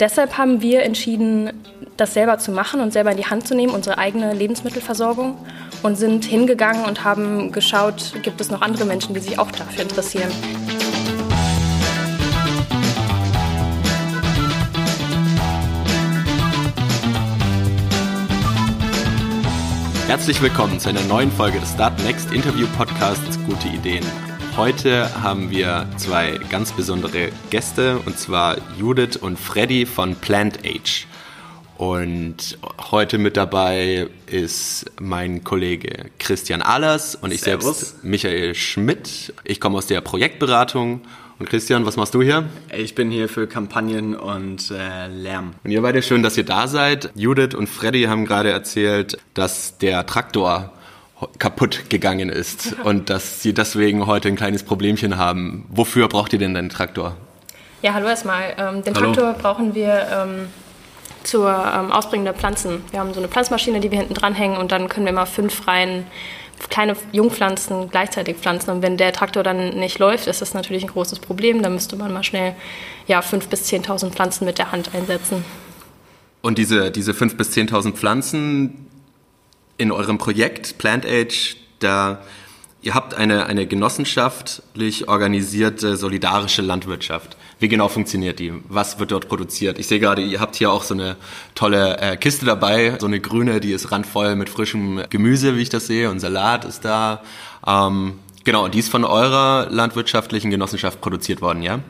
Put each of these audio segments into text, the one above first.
deshalb haben wir entschieden, das selber zu machen und selber in die Hand zu nehmen, unsere eigene Lebensmittelversorgung. Und sind hingegangen und haben geschaut, gibt es noch andere Menschen, die sich auch dafür interessieren. Herzlich willkommen zu einer neuen Folge des Start Next Interview Podcasts Gute Ideen. Heute haben wir zwei ganz besondere Gäste und zwar Judith und Freddy von Plant Age. Und heute mit dabei ist mein Kollege Christian Ahlers und ich Servus. selbst Michael Schmidt. Ich komme aus der Projektberatung. Und Christian, was machst du hier? Ich bin hier für Kampagnen und äh, Lärm. Und ihr beide schön, dass ihr da seid. Judith und Freddy haben gerade erzählt, dass der Traktor kaputt gegangen ist und dass sie deswegen heute ein kleines Problemchen haben. Wofür braucht ihr denn den Traktor? Ja, hallo erstmal. Ähm, den hallo. Traktor brauchen wir ähm, zur ähm, Ausbringung der Pflanzen. Wir haben so eine Pflanzmaschine, die wir hinten dranhängen und dann können wir immer fünf Reihen kleine Jungpflanzen gleichzeitig pflanzen. Und wenn der Traktor dann nicht läuft, ist das natürlich ein großes Problem. Da müsste man mal schnell ja, 5.000 bis 10.000 Pflanzen mit der Hand einsetzen. Und diese, diese 5.000 bis 10.000 Pflanzen in eurem Projekt Plant Age, da ihr habt eine, eine genossenschaftlich organisierte solidarische Landwirtschaft. Wie genau funktioniert die? Was wird dort produziert? Ich sehe gerade, ihr habt hier auch so eine tolle äh, Kiste dabei, so eine grüne, die ist randvoll mit frischem Gemüse, wie ich das sehe, und Salat ist da. Ähm, genau, die ist von eurer landwirtschaftlichen Genossenschaft produziert worden, ja?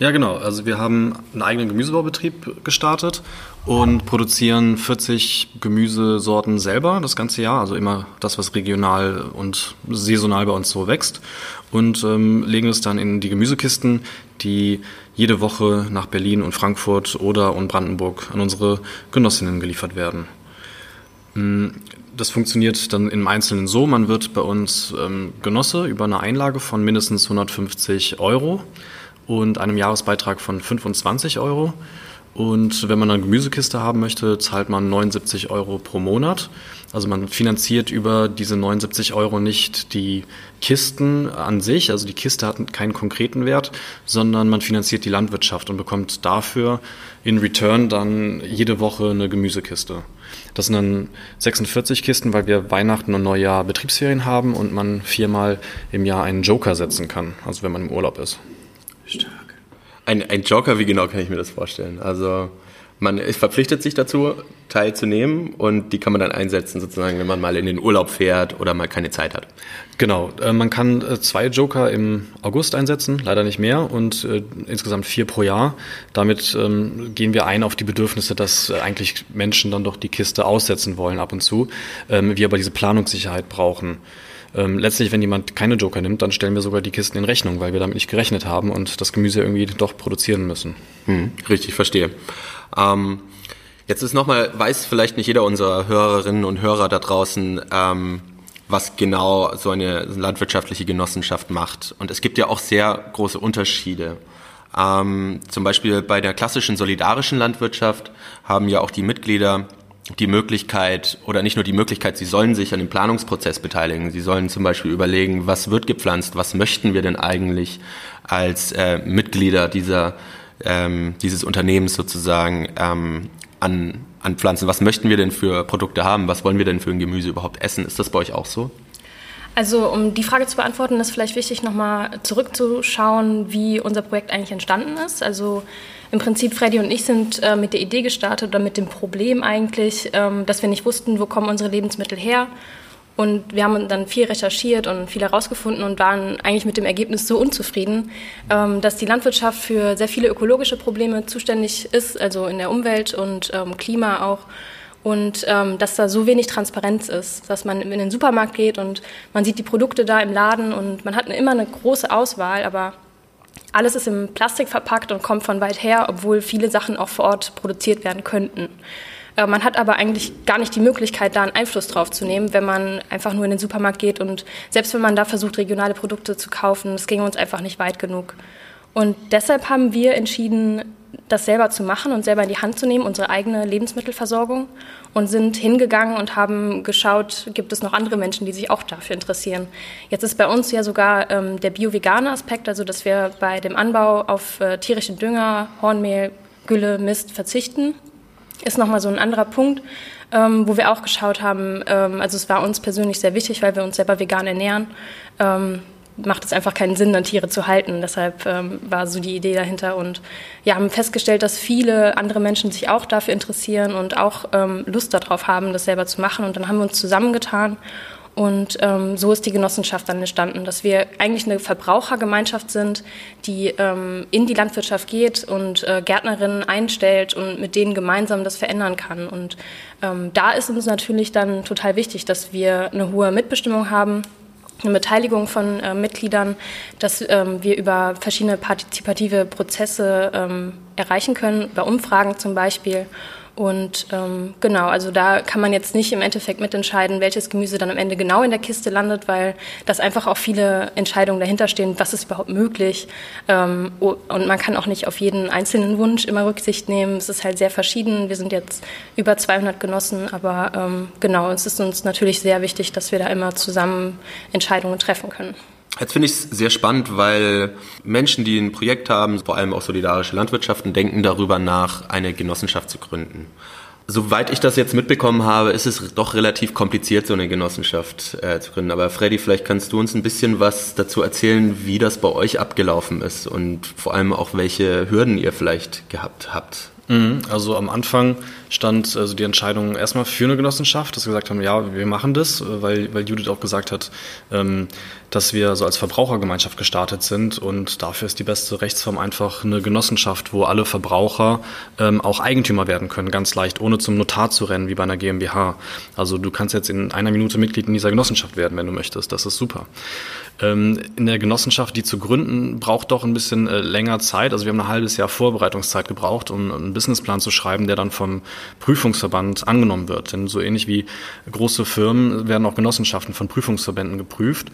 Ja, genau. Also wir haben einen eigenen Gemüsebaubetrieb gestartet und produzieren 40 Gemüsesorten selber das ganze Jahr, also immer das, was regional und saisonal bei uns so wächst und ähm, legen es dann in die Gemüsekisten, die jede Woche nach Berlin und Frankfurt oder und Brandenburg an unsere Genossinnen geliefert werden. Mm, das funktioniert dann im Einzelnen so, man wird bei uns ähm, Genosse über eine Einlage von mindestens 150 Euro und einem Jahresbeitrag von 25 Euro. Und wenn man eine Gemüsekiste haben möchte, zahlt man 79 Euro pro Monat. Also man finanziert über diese 79 Euro nicht die Kisten an sich, also die Kiste hat keinen konkreten Wert, sondern man finanziert die Landwirtschaft und bekommt dafür in Return dann jede Woche eine Gemüsekiste. Das sind dann 46 Kisten, weil wir Weihnachten und Neujahr Betriebsferien haben und man viermal im Jahr einen Joker setzen kann, also wenn man im Urlaub ist. Stark. Ein, ein Joker, wie genau kann ich mir das vorstellen? Also man verpflichtet sich dazu, teilzunehmen und die kann man dann einsetzen, sozusagen, wenn man mal in den Urlaub fährt oder mal keine Zeit hat. Genau, äh, man kann äh, zwei Joker im August einsetzen, leider nicht mehr und äh, insgesamt vier pro Jahr. Damit ähm, gehen wir ein auf die Bedürfnisse, dass eigentlich Menschen dann doch die Kiste aussetzen wollen ab und zu, ähm, wir aber diese Planungssicherheit brauchen. Ähm, letztlich, wenn jemand keine Joker nimmt, dann stellen wir sogar die Kisten in Rechnung, weil wir damit nicht gerechnet haben und das Gemüse irgendwie doch produzieren müssen. Hm, richtig, verstehe. Ähm, jetzt ist nochmal, weiß vielleicht nicht jeder unserer Hörerinnen und Hörer da draußen, ähm, was genau so eine landwirtschaftliche Genossenschaft macht. Und es gibt ja auch sehr große Unterschiede. Ähm, zum Beispiel bei der klassischen solidarischen Landwirtschaft haben ja auch die Mitglieder die Möglichkeit oder nicht nur die Möglichkeit, sie sollen sich an dem Planungsprozess beteiligen. Sie sollen zum Beispiel überlegen, was wird gepflanzt, was möchten wir denn eigentlich als äh, Mitglieder dieser, ähm, dieses Unternehmens sozusagen ähm, an, an Pflanzen. Was möchten wir denn für Produkte haben? Was wollen wir denn für ein Gemüse überhaupt essen? Ist das bei euch auch so? Also um die Frage zu beantworten, ist vielleicht wichtig, nochmal zurückzuschauen, wie unser Projekt eigentlich entstanden ist. Also im Prinzip, Freddy und ich sind äh, mit der Idee gestartet oder mit dem Problem eigentlich, ähm, dass wir nicht wussten, wo kommen unsere Lebensmittel her. Und wir haben dann viel recherchiert und viel herausgefunden und waren eigentlich mit dem Ergebnis so unzufrieden, ähm, dass die Landwirtschaft für sehr viele ökologische Probleme zuständig ist, also in der Umwelt und ähm, Klima auch. Und ähm, dass da so wenig Transparenz ist, dass man in den Supermarkt geht und man sieht die Produkte da im Laden und man hat immer eine große Auswahl, aber alles ist im Plastik verpackt und kommt von weit her, obwohl viele Sachen auch vor Ort produziert werden könnten. Äh, man hat aber eigentlich gar nicht die Möglichkeit, da einen Einfluss drauf zu nehmen, wenn man einfach nur in den Supermarkt geht und selbst wenn man da versucht, regionale Produkte zu kaufen, das ging uns einfach nicht weit genug. Und deshalb haben wir entschieden, das selber zu machen und selber in die Hand zu nehmen, unsere eigene Lebensmittelversorgung und sind hingegangen und haben geschaut, gibt es noch andere Menschen, die sich auch dafür interessieren. Jetzt ist bei uns ja sogar ähm, der bio-vegane Aspekt, also dass wir bei dem Anbau auf äh, tierischen Dünger, Hornmehl, Gülle, Mist verzichten. Ist nochmal so ein anderer Punkt, ähm, wo wir auch geschaut haben, ähm, also es war uns persönlich sehr wichtig, weil wir uns selber vegan ernähren, ähm, macht es einfach keinen Sinn, dann Tiere zu halten. Deshalb ähm, war so die Idee dahinter. Und ja, haben festgestellt, dass viele andere Menschen sich auch dafür interessieren und auch ähm, Lust darauf haben, das selber zu machen. Und dann haben wir uns zusammengetan. Und ähm, so ist die Genossenschaft dann entstanden, dass wir eigentlich eine Verbrauchergemeinschaft sind, die ähm, in die Landwirtschaft geht und äh, Gärtnerinnen einstellt und mit denen gemeinsam das verändern kann. Und ähm, da ist uns natürlich dann total wichtig, dass wir eine hohe Mitbestimmung haben eine Beteiligung von äh, Mitgliedern, dass ähm, wir über verschiedene partizipative Prozesse ähm, erreichen können, bei Umfragen zum Beispiel. Und ähm, genau, also da kann man jetzt nicht im Endeffekt mitentscheiden, welches Gemüse dann am Ende genau in der Kiste landet, weil das einfach auch viele Entscheidungen dahinter stehen, was ist überhaupt möglich. Ähm, und man kann auch nicht auf jeden einzelnen Wunsch immer Rücksicht nehmen. Es ist halt sehr verschieden. Wir sind jetzt über 200 Genossen, aber ähm, genau, es ist uns natürlich sehr wichtig, dass wir da immer zusammen Entscheidungen treffen können. Jetzt finde ich es sehr spannend, weil Menschen, die ein Projekt haben, vor allem auch solidarische Landwirtschaften, denken darüber nach, eine Genossenschaft zu gründen. Soweit ich das jetzt mitbekommen habe, ist es doch relativ kompliziert, so eine Genossenschaft äh, zu gründen. Aber Freddy, vielleicht kannst du uns ein bisschen was dazu erzählen, wie das bei euch abgelaufen ist und vor allem auch, welche Hürden ihr vielleicht gehabt habt. Mhm. Also am Anfang stand also die Entscheidung erstmal für eine Genossenschaft, dass wir gesagt haben, ja, wir machen das, weil, weil Judith auch gesagt hat, ähm, dass wir so als Verbrauchergemeinschaft gestartet sind und dafür ist die beste Rechtsform einfach eine Genossenschaft, wo alle Verbraucher ähm, auch Eigentümer werden können, ganz leicht, ohne zum Notar zu rennen, wie bei einer GmbH. Also du kannst jetzt in einer Minute Mitglied in dieser Genossenschaft werden, wenn du möchtest. Das ist super. Ähm, in der Genossenschaft, die zu gründen, braucht doch ein bisschen äh, länger Zeit. Also wir haben ein halbes Jahr Vorbereitungszeit gebraucht, um einen Businessplan zu schreiben, der dann vom Prüfungsverband angenommen wird. Denn so ähnlich wie große Firmen werden auch Genossenschaften von Prüfungsverbänden geprüft,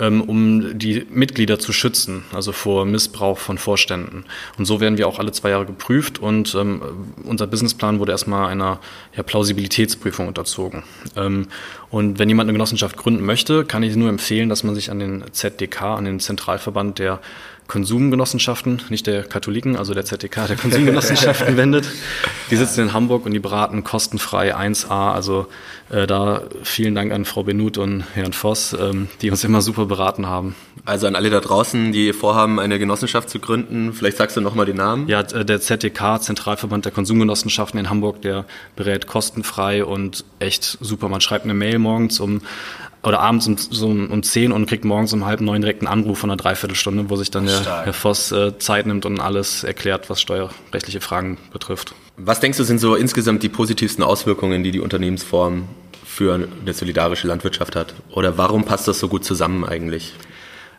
ähm, um die Mitglieder zu schützen, also vor Missbrauch von Vorständen. Und so werden wir auch alle zwei Jahre geprüft und ähm, unser Businessplan wurde erstmal einer ja, Plausibilitätsprüfung unterzogen. Ähm, und wenn jemand eine Genossenschaft gründen möchte, kann ich nur empfehlen, dass man sich an den ZDK, an den Zentralverband der Konsumgenossenschaften, nicht der Katholiken, also der ZDK, der Konsumgenossenschaften wendet. Die sitzen in Hamburg und die beraten kostenfrei 1A. Also äh, da vielen Dank an Frau Benut und Herrn Voss, ähm, die uns immer super beraten haben. Also an alle da draußen, die vorhaben, eine Genossenschaft zu gründen, vielleicht sagst du nochmal den Namen. Ja, äh, der ZDK, Zentralverband der Konsumgenossenschaften in Hamburg, der berät kostenfrei und echt super. Man schreibt eine Mail morgens um oder abends um, so um 10 und kriegt morgens um halb neun direkt einen Anruf von einer Dreiviertelstunde, wo sich dann der Herr Voss äh, Zeit nimmt und alles erklärt, was steuerrechtliche Fragen betrifft. Was denkst du, sind so insgesamt die positivsten Auswirkungen, die die Unternehmensform für eine solidarische Landwirtschaft hat? Oder warum passt das so gut zusammen eigentlich?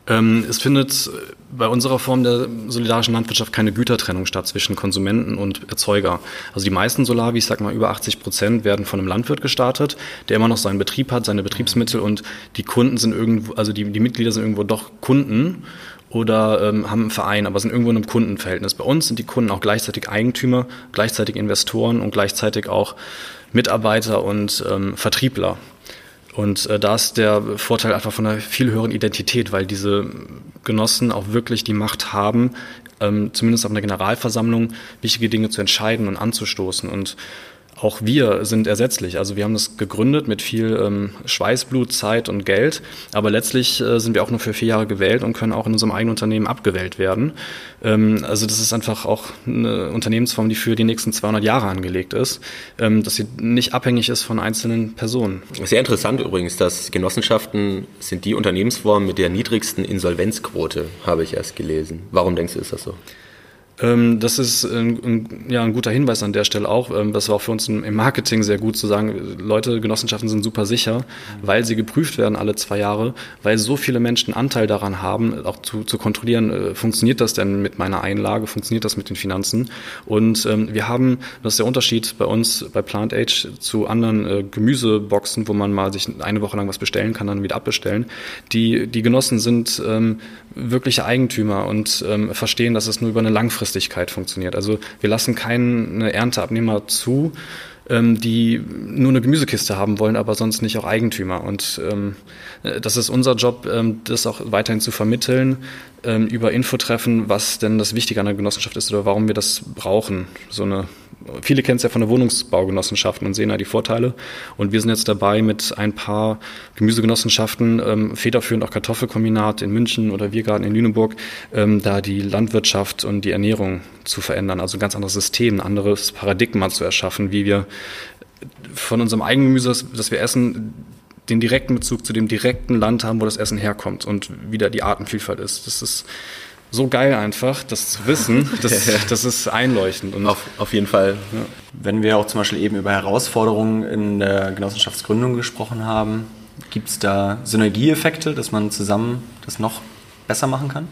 Ähm, es findet bei unserer Form der solidarischen Landwirtschaft keine Gütertrennung statt zwischen Konsumenten und Erzeuger. Also die meisten Solar, wie ich sag mal über 80 Prozent, werden von einem Landwirt gestartet, der immer noch seinen Betrieb hat, seine Betriebsmittel und die Kunden sind irgendwo, also die, die Mitglieder sind irgendwo doch Kunden oder ähm, haben einen Verein, aber sind irgendwo in einem Kundenverhältnis. Bei uns sind die Kunden auch gleichzeitig Eigentümer, gleichzeitig Investoren und gleichzeitig auch Mitarbeiter und ähm, Vertriebler. Und äh, da ist der Vorteil einfach von einer viel höheren Identität, weil diese Genossen auch wirklich die Macht haben, ähm, zumindest auf einer Generalversammlung wichtige Dinge zu entscheiden und anzustoßen. Und auch wir sind ersetzlich. Also wir haben das gegründet mit viel ähm, Schweißblut, Zeit und Geld, aber letztlich äh, sind wir auch nur für vier Jahre gewählt und können auch in unserem eigenen Unternehmen abgewählt werden. Ähm, also das ist einfach auch eine Unternehmensform, die für die nächsten 200 Jahre angelegt ist, ähm, dass sie nicht abhängig ist von einzelnen Personen. Sehr interessant übrigens, dass Genossenschaften sind die Unternehmensformen mit der niedrigsten Insolvenzquote, habe ich erst gelesen. Warum denkst du, ist das so? Ähm, das ist ein, ein, ja, ein guter Hinweis an der Stelle auch. Ähm, das war auch für uns im Marketing sehr gut zu sagen, Leute, Genossenschaften sind super sicher, weil sie geprüft werden alle zwei Jahre, weil so viele Menschen Anteil daran haben, auch zu, zu kontrollieren, äh, funktioniert das denn mit meiner Einlage, funktioniert das mit den Finanzen. Und ähm, wir haben, das ist der Unterschied bei uns bei Plant Age zu anderen äh, Gemüseboxen, wo man mal sich eine Woche lang was bestellen kann, dann wieder abbestellen. Die, die Genossen sind ähm, wirkliche Eigentümer und ähm, verstehen, dass es nur über eine Langfristigkeit funktioniert. Also wir lassen keine Ernteabnehmer zu, ähm, die nur eine Gemüsekiste haben wollen, aber sonst nicht auch Eigentümer. Und ähm, das ist unser Job, ähm, das auch weiterhin zu vermitteln, ähm, über Infotreffen, was denn das Wichtige an der Genossenschaft ist oder warum wir das brauchen. So eine Viele kennen es ja von der Wohnungsbaugenossenschaften und sehen da die Vorteile. Und wir sind jetzt dabei, mit ein paar Gemüsegenossenschaften, ähm, federführend auch Kartoffelkombinat in München oder Wirgarten in Lüneburg, ähm, da die Landwirtschaft und die Ernährung zu verändern. Also ein ganz anderes System, ein anderes Paradigma zu erschaffen, wie wir von unserem eigenen Gemüse, das wir essen, den direkten Bezug zu dem direkten Land haben, wo das Essen herkommt und wieder die Artenvielfalt ist. Das ist so geil einfach, das zu wissen, das, das ist einleuchtend. Und auf, auf jeden Fall. Ja. Wenn wir auch zum Beispiel eben über Herausforderungen in der Genossenschaftsgründung gesprochen haben, gibt es da Synergieeffekte, dass man zusammen das noch besser machen kann?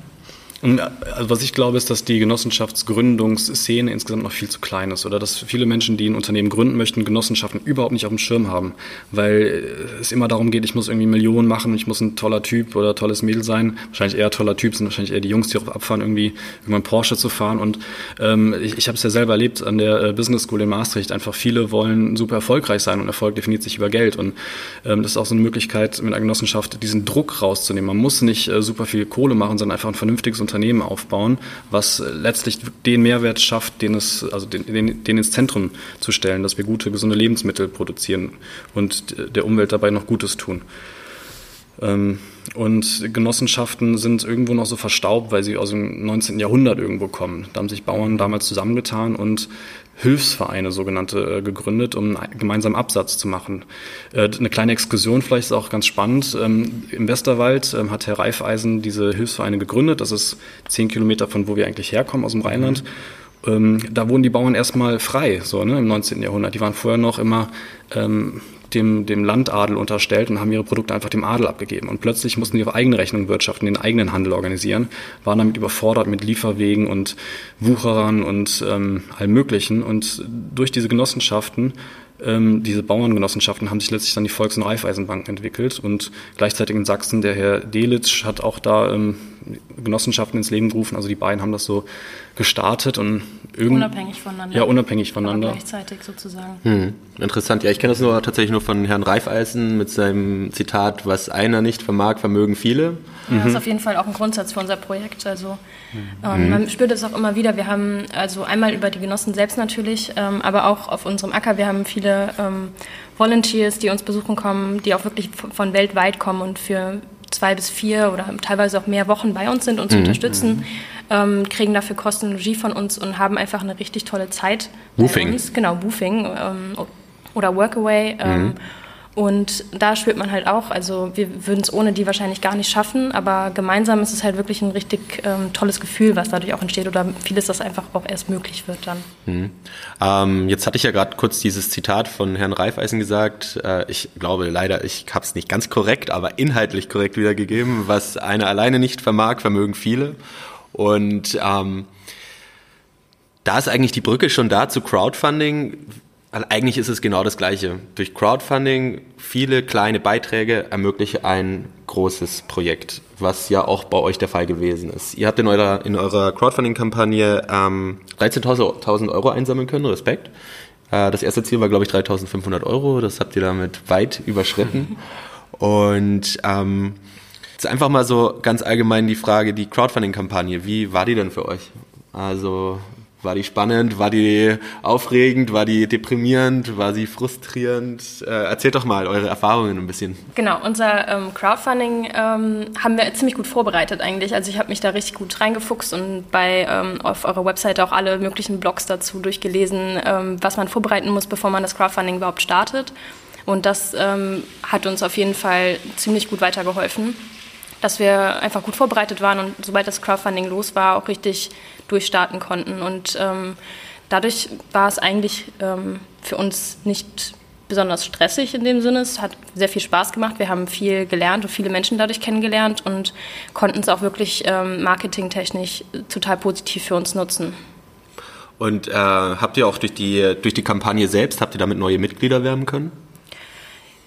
Also was ich glaube, ist, dass die Genossenschaftsgründungsszene insgesamt noch viel zu klein ist oder dass viele Menschen, die ein Unternehmen gründen möchten, Genossenschaften überhaupt nicht auf dem Schirm haben, weil es immer darum geht, ich muss irgendwie Millionen machen, ich muss ein toller Typ oder tolles Mädel sein. Wahrscheinlich eher toller Typ sind wahrscheinlich eher die Jungs, die darauf abfahren, irgendwie irgendwann Porsche zu fahren. Und ähm, ich, ich habe es ja selber erlebt an der äh, Business School in Maastricht. Einfach viele wollen super erfolgreich sein und Erfolg definiert sich über Geld. Und ähm, das ist auch so eine Möglichkeit, mit einer Genossenschaft diesen Druck rauszunehmen. Man muss nicht äh, super viel Kohle machen, sondern einfach ein vernünftiges Unternehmen Unternehmen aufbauen, was letztlich den Mehrwert schafft, den es, also den, den, den ins Zentrum zu stellen, dass wir gute, gesunde Lebensmittel produzieren und der Umwelt dabei noch Gutes tun. Ähm, und Genossenschaften sind irgendwo noch so verstaubt, weil sie aus dem 19. Jahrhundert irgendwo kommen. Da haben sich Bauern damals zusammengetan und Hilfsvereine sogenannte äh, gegründet, um gemeinsam Absatz zu machen. Äh, eine kleine Exkursion vielleicht ist auch ganz spannend. Ähm, Im Westerwald ähm, hat Herr Reifeisen diese Hilfsvereine gegründet. Das ist zehn Kilometer von wo wir eigentlich herkommen, aus dem Rheinland. Mhm. Da wurden die Bauern erstmal frei, so ne, im 19. Jahrhundert. Die waren vorher noch immer dem, dem Landadel unterstellt und haben ihre Produkte einfach dem Adel abgegeben. Und plötzlich mussten die auf eigene Rechnung wirtschaften, den eigenen Handel organisieren, waren damit überfordert mit Lieferwegen und Wucherern und ähm, allem Möglichen. Und durch diese Genossenschaften ähm, diese Bauerngenossenschaften haben sich letztlich dann die Volks- und Raiffeisenbanken entwickelt und gleichzeitig in Sachsen, der Herr Delitsch hat auch da ähm, Genossenschaften ins Leben gerufen, also die beiden haben das so gestartet und irgendwie. Unabhängig voneinander. Ja, unabhängig voneinander. Aber gleichzeitig sozusagen. Hm, interessant. Ja, ich kenne das nur tatsächlich nur von Herrn Reifeisen mit seinem Zitat, was einer nicht vermag, vermögen viele. Ja, das ist auf jeden Fall auch ein Grundsatz für unser Projekt. Also ähm, mhm. man spürt es auch immer wieder. Wir haben also einmal über die Genossen selbst natürlich, ähm, aber auch auf unserem Acker. Wir haben viele ähm, Volunteers, die uns besuchen kommen, die auch wirklich von weltweit kommen und für zwei bis vier oder teilweise auch mehr Wochen bei uns sind, uns mhm. unterstützen, ähm, kriegen dafür Kostenlogie von uns und haben einfach eine richtig tolle Zeit. Uns. Genau, Boofing ähm, oder Workaway. Ähm, mhm. Und da spürt man halt auch, also wir würden es ohne die wahrscheinlich gar nicht schaffen, aber gemeinsam ist es halt wirklich ein richtig ähm, tolles Gefühl, was dadurch auch entsteht oder vieles, das einfach auch erst möglich wird dann. Mhm. Ähm, jetzt hatte ich ja gerade kurz dieses Zitat von Herrn Reifeisen gesagt. Äh, ich glaube leider, ich habe es nicht ganz korrekt, aber inhaltlich korrekt wiedergegeben. Was einer alleine nicht vermag, vermögen viele. Und ähm, da ist eigentlich die Brücke schon da zu Crowdfunding. Eigentlich ist es genau das Gleiche. Durch Crowdfunding, viele kleine Beiträge ermöglichen ein großes Projekt, was ja auch bei euch der Fall gewesen ist. Ihr habt in eurer, in eurer Crowdfunding-Kampagne ähm, 13.000 Euro einsammeln können, Respekt. Äh, das erste Ziel war, glaube ich, 3.500 Euro. Das habt ihr damit weit überschritten. Und ähm, jetzt einfach mal so ganz allgemein die Frage, die Crowdfunding-Kampagne, wie war die denn für euch? Also war die spannend? War die aufregend? War die deprimierend? War sie frustrierend? Äh, erzählt doch mal eure Erfahrungen ein bisschen. Genau, unser ähm, Crowdfunding ähm, haben wir ziemlich gut vorbereitet eigentlich. Also ich habe mich da richtig gut reingefuchst und bei ähm, auf eurer Webseite auch alle möglichen Blogs dazu durchgelesen, ähm, was man vorbereiten muss, bevor man das Crowdfunding überhaupt startet. Und das ähm, hat uns auf jeden Fall ziemlich gut weitergeholfen dass wir einfach gut vorbereitet waren und sobald das Crowdfunding los war, auch richtig durchstarten konnten. Und ähm, dadurch war es eigentlich ähm, für uns nicht besonders stressig in dem Sinne. Es hat sehr viel Spaß gemacht. Wir haben viel gelernt und viele Menschen dadurch kennengelernt und konnten es auch wirklich ähm, marketingtechnisch total positiv für uns nutzen. Und äh, habt ihr auch durch die, durch die Kampagne selbst, habt ihr damit neue Mitglieder werben können?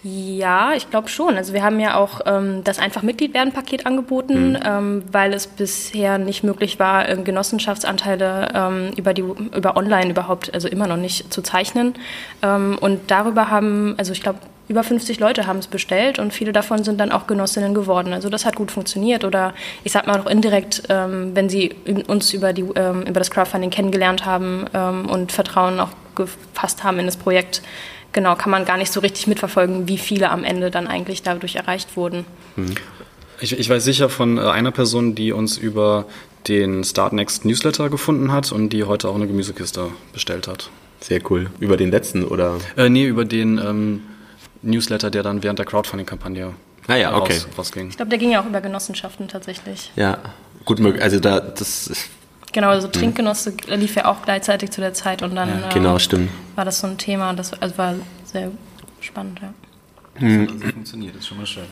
Ja, ich glaube schon. Also wir haben ja auch ähm, das einfach Mitglied werden Paket angeboten, mhm. ähm, weil es bisher nicht möglich war, ähm, Genossenschaftsanteile ähm, über die über Online überhaupt, also immer noch nicht zu zeichnen. Ähm, und darüber haben, also ich glaube über 50 Leute haben es bestellt und viele davon sind dann auch Genossinnen geworden. Also das hat gut funktioniert. Oder ich sag mal auch indirekt, ähm, wenn sie uns über, die, ähm, über das Crowdfunding kennengelernt haben ähm, und Vertrauen auch gefasst haben in das Projekt, genau, kann man gar nicht so richtig mitverfolgen, wie viele am Ende dann eigentlich dadurch erreicht wurden. Mhm. Ich, ich weiß sicher von äh, einer Person, die uns über den Start Next Newsletter gefunden hat und die heute auch eine Gemüsekiste bestellt hat. Sehr cool. Über den letzten oder? Äh, nee, über den ähm, Newsletter, der dann während der Crowdfunding-Kampagne ah, ja, okay. raus, rausging. Ich glaube, der ging ja auch über Genossenschaften tatsächlich. Ja, gut möglich. Also da das. Genau, also Trinkgenosse lief ja auch gleichzeitig zu der Zeit und dann ja, genau, äh, war das so ein Thema. Das also war sehr spannend, ja. Hm. Also funktioniert, das ist schon mal schön.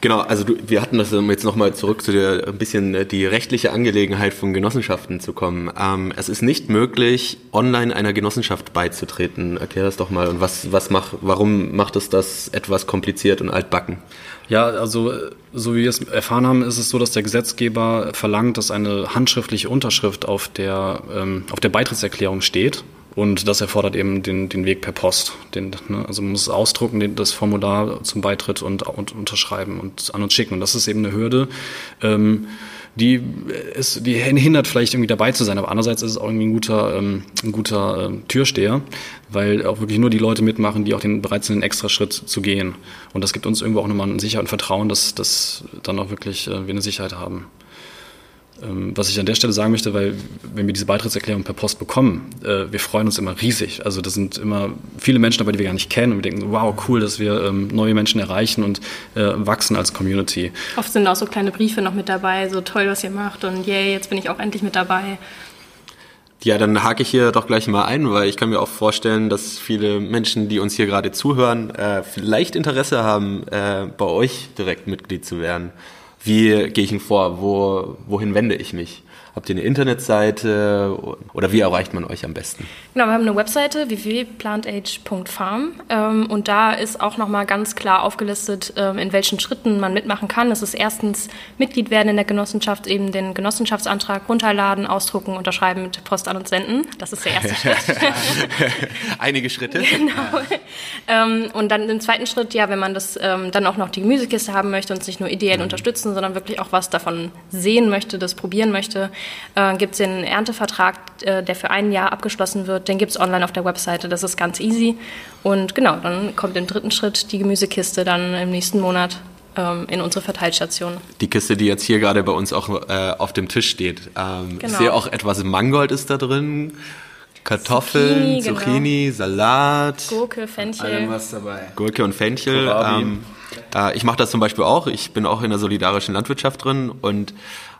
Genau, also du, wir hatten das, um jetzt nochmal zurück zu der ein bisschen äh, die rechtliche Angelegenheit von Genossenschaften zu kommen. Ähm, es ist nicht möglich, online einer Genossenschaft beizutreten. Erklär das doch mal. Und was, was macht, warum macht es das etwas kompliziert und altbacken? Ja, also so wie wir es erfahren haben, ist es so, dass der Gesetzgeber verlangt, dass eine handschriftliche Unterschrift auf der, ähm, auf der Beitrittserklärung steht. Und das erfordert eben den, den Weg per Post. Den, ne, also man muss ausdrucken, den, das Formular zum Beitritt und, und, unterschreiben und an uns schicken. Und das ist eben eine Hürde, ähm, die, ist, die hindert vielleicht irgendwie dabei zu sein. Aber andererseits ist es auch irgendwie ein guter, ähm, ein guter äh, Türsteher, weil auch wirklich nur die Leute mitmachen, die auch den bereit sind, einen extra Schritt zu gehen. Und das gibt uns irgendwo auch nochmal ein Sicherheit und Vertrauen, dass, dass dann auch wirklich äh, wir eine Sicherheit haben. Ähm, was ich an der Stelle sagen möchte, weil wenn wir diese Beitrittserklärung per Post bekommen, äh, wir freuen uns immer riesig. Also das sind immer viele Menschen dabei, die wir gar nicht kennen und wir denken, wow, cool, dass wir ähm, neue Menschen erreichen und äh, wachsen als Community. Oft sind auch so kleine Briefe noch mit dabei, so toll, was ihr macht und yay, jetzt bin ich auch endlich mit dabei. Ja, dann hake ich hier doch gleich mal ein, weil ich kann mir auch vorstellen, dass viele Menschen, die uns hier gerade zuhören, äh, vielleicht Interesse haben, bei euch direkt Mitglied zu werden. Wie gehe ich denn vor? Wo, wohin wende ich mich? Habt ihr eine Internetseite oder wie erreicht man euch am besten? Genau, wir haben eine Webseite www.plantage.farm ähm, und da ist auch nochmal ganz klar aufgelistet, ähm, in welchen Schritten man mitmachen kann. Es ist erstens Mitglied werden in der Genossenschaft, eben den Genossenschaftsantrag runterladen, ausdrucken, unterschreiben, mit Post an uns senden. Das ist der erste Schritt. Einige Schritte. Genau. Ähm, und dann im zweiten Schritt, ja, wenn man das dann auch noch die Gemüsekiste haben möchte und es nicht nur ideell mhm. unterstützen, sondern wirklich auch was davon sehen möchte, das probieren möchte, äh, gibt es den Erntevertrag, äh, der für ein Jahr abgeschlossen wird. Den gibt es online auf der Webseite. Das ist ganz easy. Und genau, dann kommt im dritten Schritt die Gemüsekiste dann im nächsten Monat ähm, in unsere Verteilstation. Die Kiste, die jetzt hier gerade bei uns auch äh, auf dem Tisch steht. Ähm, genau. Ich sehe auch etwas Mangold ist da drin. Kartoffeln, Zucchini, Zucchini genau. Salat. Gurke, Fenchel. Allem was dabei. Gurke und Fenchel. Ähm, äh, ich mache das zum Beispiel auch. Ich bin auch in der solidarischen Landwirtschaft drin und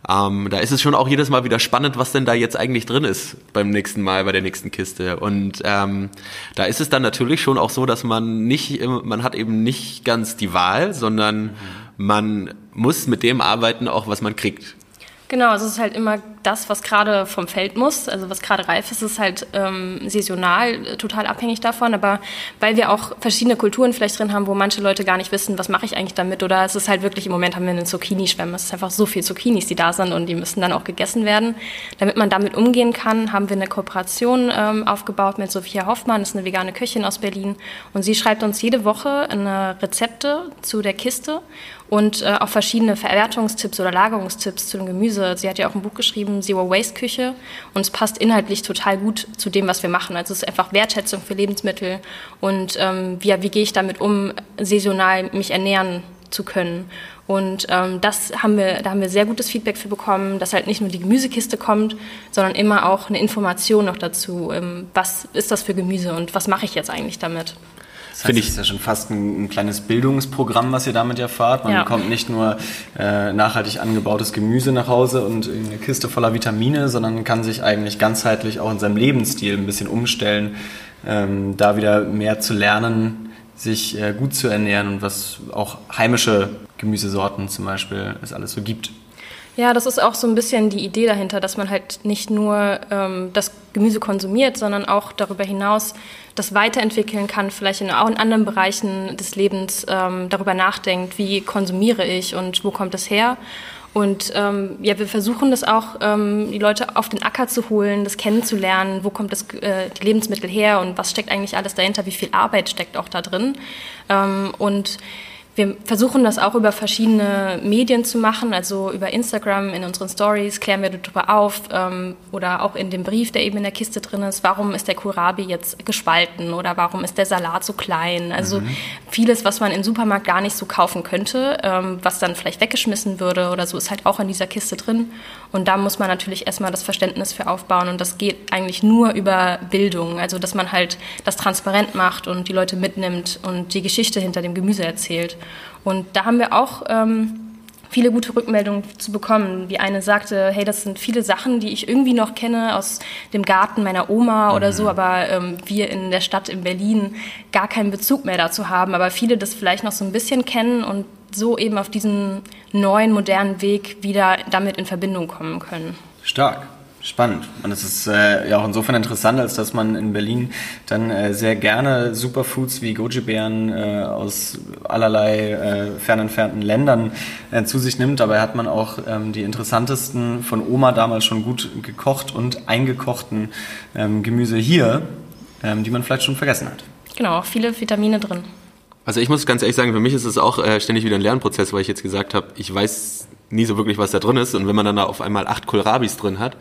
ähm, da ist es schon auch jedes Mal wieder spannend, was denn da jetzt eigentlich drin ist beim nächsten Mal, bei der nächsten Kiste. Und ähm, da ist es dann natürlich schon auch so, dass man nicht, man hat eben nicht ganz die Wahl, sondern man muss mit dem arbeiten, auch was man kriegt. Genau, also es ist halt immer das, was gerade vom Feld muss, also was gerade reif ist, ist halt ähm, saisonal äh, total abhängig davon. Aber weil wir auch verschiedene Kulturen vielleicht drin haben, wo manche Leute gar nicht wissen, was mache ich eigentlich damit, oder es ist halt wirklich im Moment haben wir einen Zucchini-Schwemme. Es ist einfach so viel Zucchinis, die da sind und die müssen dann auch gegessen werden. Damit man damit umgehen kann, haben wir eine Kooperation ähm, aufgebaut mit Sophia Hoffmann, das ist eine vegane Köchin aus Berlin. Und sie schreibt uns jede Woche eine Rezepte zu der Kiste und äh, auch verschiedene Verwertungstipps oder Lagerungstipps zu dem Gemüse. Sie hat ja auch ein Buch geschrieben, Zero Waste Küche, und es passt inhaltlich total gut zu dem, was wir machen. Also es ist einfach Wertschätzung für Lebensmittel und ähm, wie, wie gehe ich damit um, saisonal mich ernähren zu können. Und ähm, das haben wir, da haben wir sehr gutes Feedback für bekommen, dass halt nicht nur die Gemüsekiste kommt, sondern immer auch eine Information noch dazu. Ähm, was ist das für Gemüse und was mache ich jetzt eigentlich damit? Das heißt, ich ist ja schon fast ein, ein, kleines Bildungsprogramm, was ihr damit erfahrt. Man ja. bekommt nicht nur äh, nachhaltig angebautes Gemüse nach Hause und eine Kiste voller Vitamine, sondern kann sich eigentlich ganzheitlich auch in seinem Lebensstil ein bisschen umstellen, ähm, da wieder mehr zu lernen, sich äh, gut zu ernähren und was auch heimische Gemüsesorten zum Beispiel es alles so gibt. Ja, das ist auch so ein bisschen die Idee dahinter, dass man halt nicht nur ähm, das Gemüse konsumiert, sondern auch darüber hinaus das weiterentwickeln kann, vielleicht in, auch in anderen Bereichen des Lebens ähm, darüber nachdenkt, wie konsumiere ich und wo kommt es her. Und ähm, ja, wir versuchen das auch, ähm, die Leute auf den Acker zu holen, das kennenzulernen, wo kommt das, äh, die Lebensmittel her und was steckt eigentlich alles dahinter, wie viel Arbeit steckt auch da drin. Ähm, und wir versuchen das auch über verschiedene Medien zu machen, also über Instagram, in unseren Stories klären wir darüber auf ähm, oder auch in dem Brief, der eben in der Kiste drin ist, warum ist der Kohlrabi jetzt gespalten oder warum ist der Salat so klein. Also mhm. vieles, was man im Supermarkt gar nicht so kaufen könnte, ähm, was dann vielleicht weggeschmissen würde oder so, ist halt auch in dieser Kiste drin. Und da muss man natürlich erstmal das Verständnis für aufbauen und das geht eigentlich nur über Bildung, also dass man halt das transparent macht und die Leute mitnimmt und die Geschichte hinter dem Gemüse erzählt. Und da haben wir auch ähm, viele gute Rückmeldungen zu bekommen. Wie eine sagte, hey, das sind viele Sachen, die ich irgendwie noch kenne aus dem Garten meiner Oma mhm. oder so, aber ähm, wir in der Stadt in Berlin gar keinen Bezug mehr dazu haben, aber viele das vielleicht noch so ein bisschen kennen und so eben auf diesen neuen, modernen Weg wieder damit in Verbindung kommen können. Stark. Spannend. Und es ist äh, ja auch insofern interessant, als dass man in Berlin dann äh, sehr gerne Superfoods wie Goji-Beeren äh, aus allerlei äh, fernentfernten Ländern äh, zu sich nimmt. Dabei hat man auch ähm, die interessantesten von Oma damals schon gut gekocht und eingekochten ähm, Gemüse hier, ähm, die man vielleicht schon vergessen hat. Genau, auch viele Vitamine drin. Also ich muss ganz ehrlich sagen, für mich ist es auch äh, ständig wieder ein Lernprozess, weil ich jetzt gesagt habe, ich weiß nie so wirklich, was da drin ist. Und wenn man dann da auf einmal acht Kohlrabis drin hat,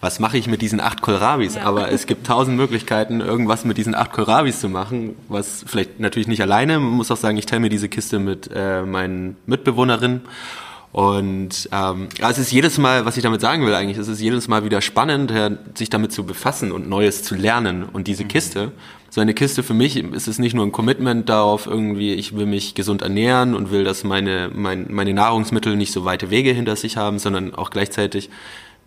was mache ich mit diesen acht Kohlrabis? Ja. Aber es gibt tausend Möglichkeiten, irgendwas mit diesen acht Kohlrabis zu machen, was vielleicht natürlich nicht alleine. Man muss auch sagen, ich teile mir diese Kiste mit äh, meinen Mitbewohnerinnen. Und ähm, es ist jedes Mal, was ich damit sagen will eigentlich, es ist jedes Mal wieder spannend, sich damit zu befassen und Neues zu lernen. Und diese mhm. Kiste, so eine Kiste für mich ist es nicht nur ein Commitment darauf, irgendwie, ich will mich gesund ernähren und will, dass meine, mein, meine Nahrungsmittel nicht so weite Wege hinter sich haben, sondern auch gleichzeitig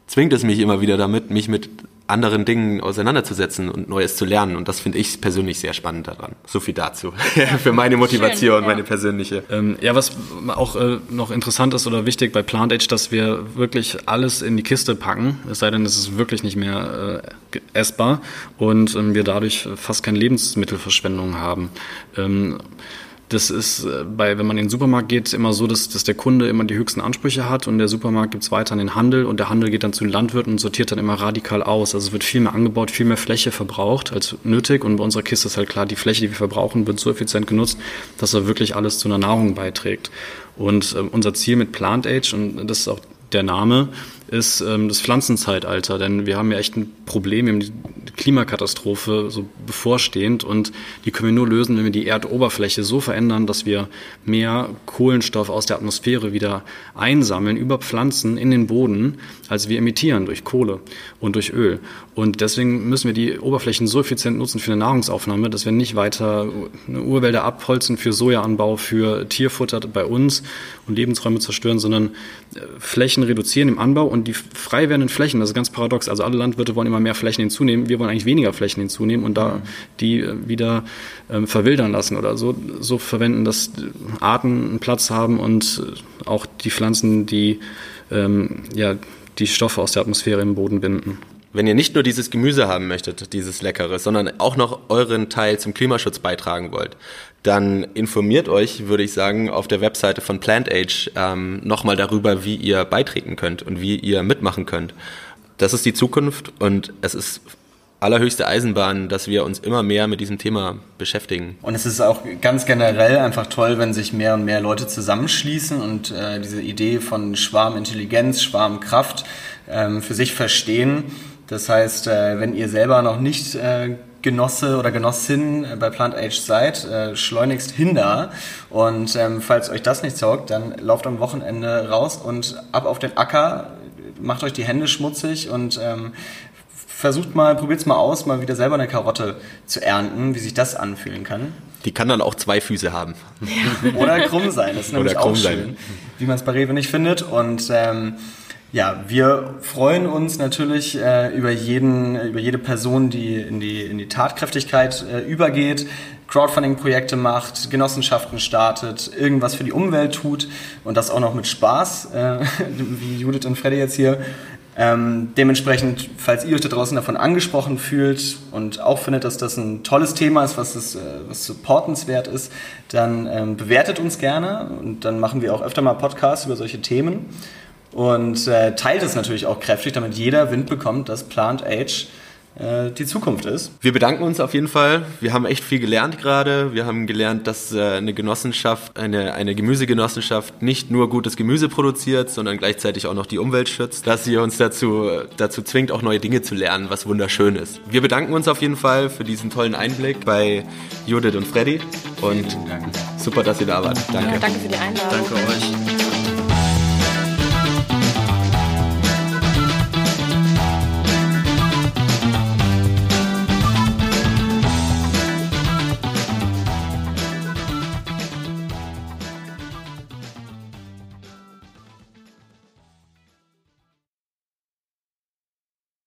zwingt es mich immer wieder damit, mich mit anderen Dingen auseinanderzusetzen und Neues zu lernen. Und das finde ich persönlich sehr spannend daran. So viel dazu. Für meine Motivation, Schön, ja. meine persönliche. Ähm, ja, was auch äh, noch interessant ist oder wichtig bei Plant Age, dass wir wirklich alles in die Kiste packen. Es sei denn, es ist wirklich nicht mehr äh, essbar und ähm, wir dadurch fast keine Lebensmittelverschwendung haben. Ähm, das ist äh, bei, wenn man in den Supermarkt geht, immer so, dass, dass der Kunde immer die höchsten Ansprüche hat und der Supermarkt gibt es weiter an den Handel und der Handel geht dann zu den Landwirten und sortiert dann immer radikal aus. Also es wird viel mehr angebaut, viel mehr Fläche verbraucht als nötig und bei unserer Kiste ist halt klar, die Fläche, die wir verbrauchen, wird so effizient genutzt, dass er wirklich alles zu einer Nahrung beiträgt. Und äh, unser Ziel mit Plant Age, und das ist auch der Name, ist ähm, das Pflanzenzeitalter, denn wir haben ja echt ein Problem, wir haben die Klimakatastrophe so bevorstehend und die können wir nur lösen, wenn wir die Erdoberfläche so verändern, dass wir mehr Kohlenstoff aus der Atmosphäre wieder einsammeln über Pflanzen in den Boden, als wir emittieren durch Kohle und durch Öl. Und deswegen müssen wir die Oberflächen so effizient nutzen für eine Nahrungsaufnahme, dass wir nicht weiter Urwälder abholzen für Sojaanbau, für Tierfutter bei uns und Lebensräume zerstören, sondern äh, Flächen reduzieren im Anbau und die frei werdenden Flächen, das ist ganz paradox. Also alle Landwirte wollen immer mehr Flächen hinzunehmen, wir wollen eigentlich weniger Flächen hinzunehmen und da die äh, wieder ähm, verwildern lassen oder so, so verwenden, dass Arten einen Platz haben und äh, auch die Pflanzen, die ähm, ja, die Stoffe aus der Atmosphäre im Boden binden. Wenn ihr nicht nur dieses Gemüse haben möchtet, dieses Leckere, sondern auch noch euren Teil zum Klimaschutz beitragen wollt, dann informiert euch, würde ich sagen, auf der Webseite von Plant Age ähm, nochmal darüber, wie ihr beitreten könnt und wie ihr mitmachen könnt. Das ist die Zukunft und es ist allerhöchste Eisenbahn, dass wir uns immer mehr mit diesem Thema beschäftigen. Und es ist auch ganz generell einfach toll, wenn sich mehr und mehr Leute zusammenschließen und äh, diese Idee von Schwarmintelligenz, Schwarmkraft ähm, für sich verstehen. Das heißt, äh, wenn ihr selber noch nicht äh, Genosse oder Genossin bei Plant Age seid, äh, schleunigst hinder. Und ähm, falls euch das nicht zaugt, dann lauft am Wochenende raus und ab auf den Acker, macht euch die Hände schmutzig und ähm, versucht mal, probiert's mal aus, mal wieder selber eine Karotte zu ernten, wie sich das anfühlen kann. Die kann dann auch zwei Füße haben. Oder krumm sein, das ist nämlich auch schön, sein. wie man es bei Rewe nicht findet. Und ähm, ja, wir freuen uns natürlich äh, über jeden, über jede Person, die in die, in die Tatkräftigkeit äh, übergeht, Crowdfunding-Projekte macht, Genossenschaften startet, irgendwas für die Umwelt tut und das auch noch mit Spaß, äh, wie Judith und Freddy jetzt hier. Ähm, dementsprechend, falls ihr euch da draußen davon angesprochen fühlt und auch findet, dass das ein tolles Thema ist, was, das, äh, was supportenswert ist, dann ähm, bewertet uns gerne und dann machen wir auch öfter mal Podcasts über solche Themen. Und äh, teilt es natürlich auch kräftig, damit jeder Wind bekommt, dass Plant Age äh, die Zukunft ist. Wir bedanken uns auf jeden Fall. Wir haben echt viel gelernt gerade. Wir haben gelernt, dass äh, eine Genossenschaft, eine, eine Gemüsegenossenschaft nicht nur gutes Gemüse produziert, sondern gleichzeitig auch noch die Umwelt schützt, dass sie uns dazu, dazu zwingt, auch neue Dinge zu lernen, was wunderschön ist. Wir bedanken uns auf jeden Fall für diesen tollen Einblick bei Judith und Freddy und super, dass ihr da wart. Danke. Ja, danke für die Einladung. Danke euch.